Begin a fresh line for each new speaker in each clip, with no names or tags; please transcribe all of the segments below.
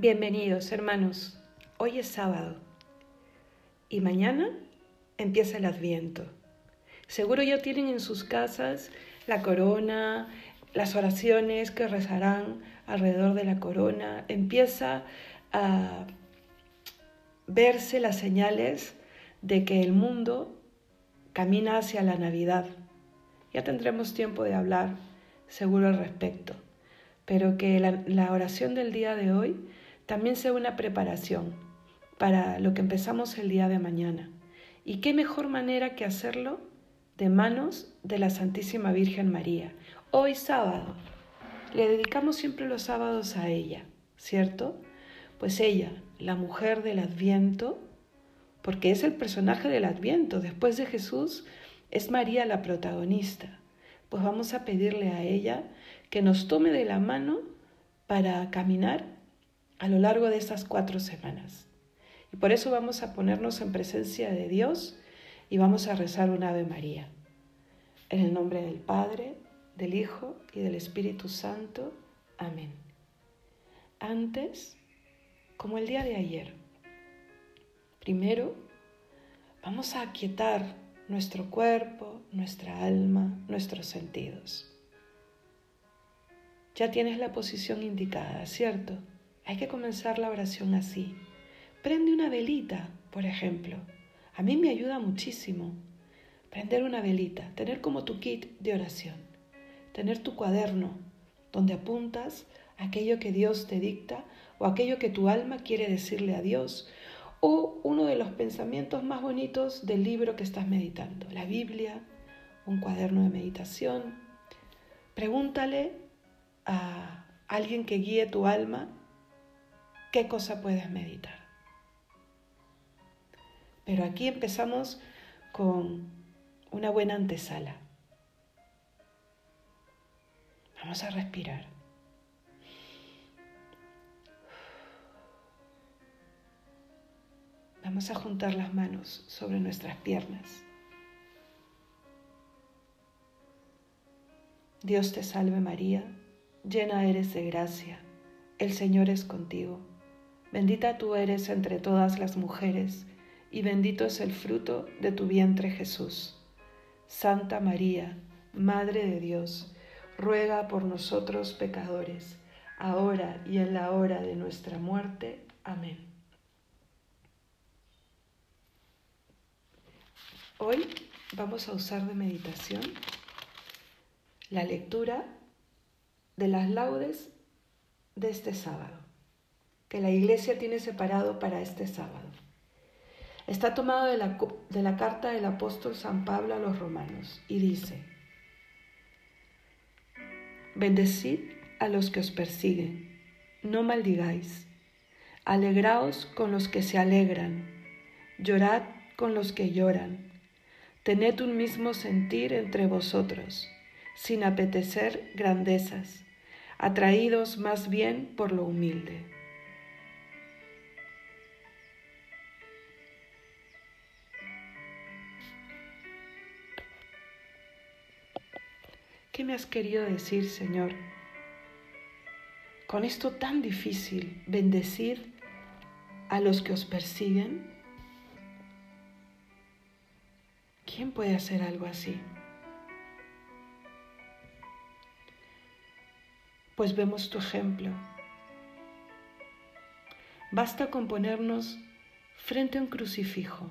Bienvenidos hermanos, hoy es sábado y mañana empieza el adviento. Seguro ya tienen en sus casas la corona, las oraciones que rezarán alrededor de la corona. Empieza a verse las señales de que el mundo camina hacia la Navidad. Ya tendremos tiempo de hablar seguro al respecto, pero que la, la oración del día de hoy también sea una preparación para lo que empezamos el día de mañana. ¿Y qué mejor manera que hacerlo de manos de la Santísima Virgen María? Hoy sábado. Le dedicamos siempre los sábados a ella, ¿cierto? Pues ella, la mujer del Adviento, porque es el personaje del Adviento, después de Jesús es María la protagonista. Pues vamos a pedirle a ella que nos tome de la mano para caminar a lo largo de estas cuatro semanas. Y por eso vamos a ponernos en presencia de Dios y vamos a rezar un Ave María. En el nombre del Padre, del Hijo y del Espíritu Santo. Amén. Antes, como el día de ayer, primero vamos a aquietar nuestro cuerpo, nuestra alma, nuestros sentidos. Ya tienes la posición indicada, ¿cierto? Hay que comenzar la oración así. Prende una velita, por ejemplo. A mí me ayuda muchísimo. Prender una velita, tener como tu kit de oración, tener tu cuaderno donde apuntas aquello que Dios te dicta o aquello que tu alma quiere decirle a Dios o uno de los pensamientos más bonitos del libro que estás meditando, la Biblia, un cuaderno de meditación. Pregúntale a alguien que guíe tu alma qué cosa puedes meditar. Pero aquí empezamos con una buena antesala. Vamos a respirar. Vamos a juntar las manos sobre nuestras piernas. Dios te salve María, llena eres de gracia, el Señor es contigo Bendita tú eres entre todas las mujeres, y bendito es el fruto de tu vientre Jesús. Santa María, Madre de Dios, ruega por nosotros pecadores, ahora y en la hora de nuestra muerte. Amén. Hoy vamos a usar de meditación la lectura de las laudes de este sábado que la Iglesia tiene separado para este sábado. Está tomado de la, de la carta del apóstol San Pablo a los romanos y dice, Bendecid a los que os persiguen, no maldigáis, alegraos con los que se alegran, llorad con los que lloran, tened un mismo sentir entre vosotros, sin apetecer grandezas, atraídos más bien por lo humilde. ¿Qué me has querido decir, Señor? Con esto tan difícil, bendecir a los que os persiguen. ¿Quién puede hacer algo así? Pues vemos tu ejemplo. Basta con ponernos frente a un crucifijo.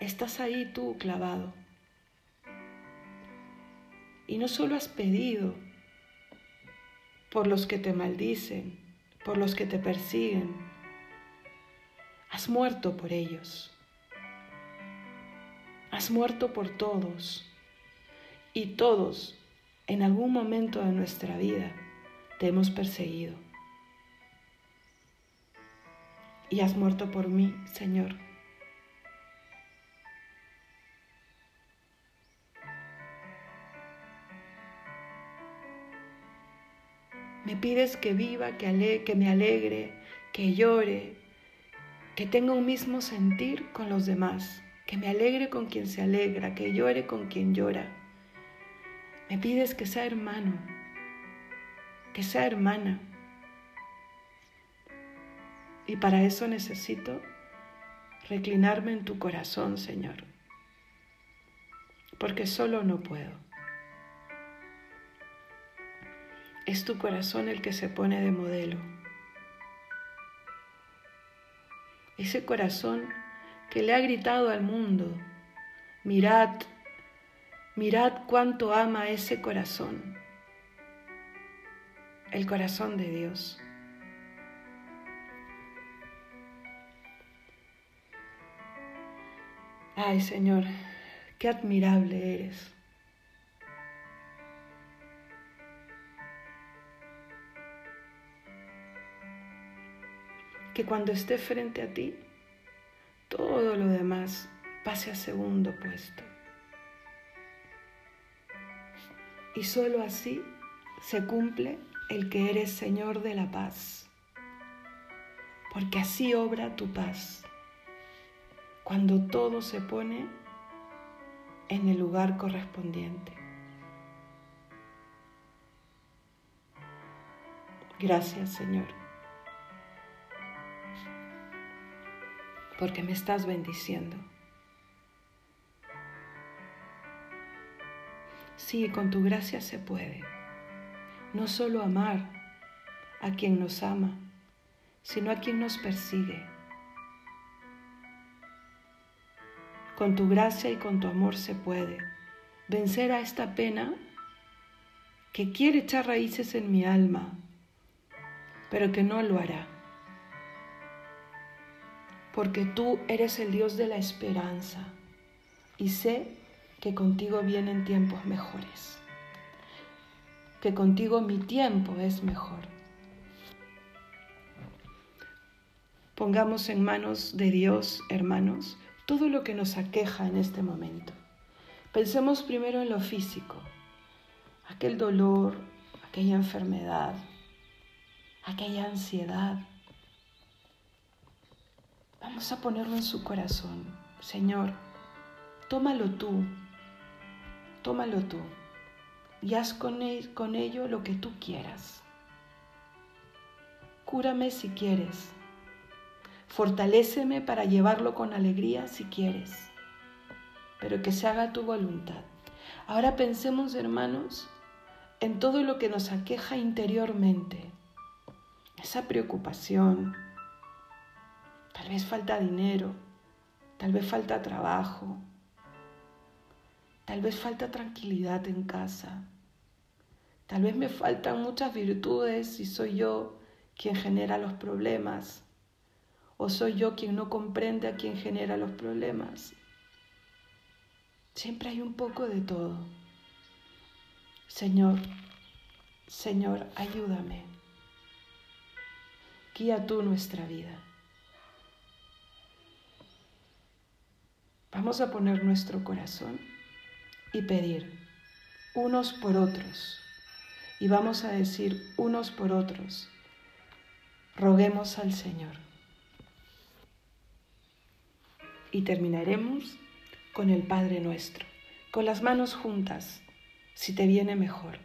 Estás ahí tú clavado. Y no solo has pedido por los que te maldicen, por los que te persiguen, has muerto por ellos. Has muerto por todos. Y todos, en algún momento de nuestra vida, te hemos perseguido. Y has muerto por mí, Señor. Me pides que viva, que, que me alegre, que llore, que tenga un mismo sentir con los demás, que me alegre con quien se alegra, que llore con quien llora. Me pides que sea hermano, que sea hermana. Y para eso necesito reclinarme en tu corazón, Señor, porque solo no puedo. Es tu corazón el que se pone de modelo. Ese corazón que le ha gritado al mundo, mirad, mirad cuánto ama ese corazón, el corazón de Dios. Ay Señor, qué admirable eres. que cuando esté frente a ti, todo lo demás pase a segundo puesto. Y solo así se cumple el que eres Señor de la paz, porque así obra tu paz, cuando todo se pone en el lugar correspondiente. Gracias Señor. porque me estás bendiciendo. Sí, con tu gracia se puede. No solo amar a quien nos ama, sino a quien nos persigue. Con tu gracia y con tu amor se puede vencer a esta pena que quiere echar raíces en mi alma, pero que no lo hará porque tú eres el Dios de la esperanza y sé que contigo vienen tiempos mejores, que contigo mi tiempo es mejor. Pongamos en manos de Dios, hermanos, todo lo que nos aqueja en este momento. Pensemos primero en lo físico, aquel dolor, aquella enfermedad, aquella ansiedad, Vamos a ponerlo en su corazón. Señor, tómalo tú, tómalo tú y haz con, él e-, con ello lo que tú quieras. Cúrame si quieres. Fortaléceme para llevarlo con alegría si quieres. Pero que se haga tu voluntad. Ahora pensemos, hermanos, en todo lo que nos aqueja interiormente. Esa preocupación, Tal vez falta dinero, tal vez falta trabajo, tal vez falta tranquilidad en casa, tal vez me faltan muchas virtudes y soy yo quien genera los problemas, o soy yo quien no comprende a quien genera los problemas. Siempre hay un poco de todo. Señor, Señor, ayúdame. Guía tú nuestra vida. Vamos a poner nuestro corazón y pedir unos por otros. Y vamos a decir unos por otros. Roguemos al Señor. Y terminaremos con el Padre nuestro, con las manos juntas, si te viene mejor.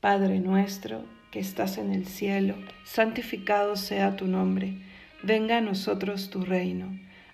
Padre nuestro que estás en el cielo, santificado sea tu nombre, venga a nosotros tu reino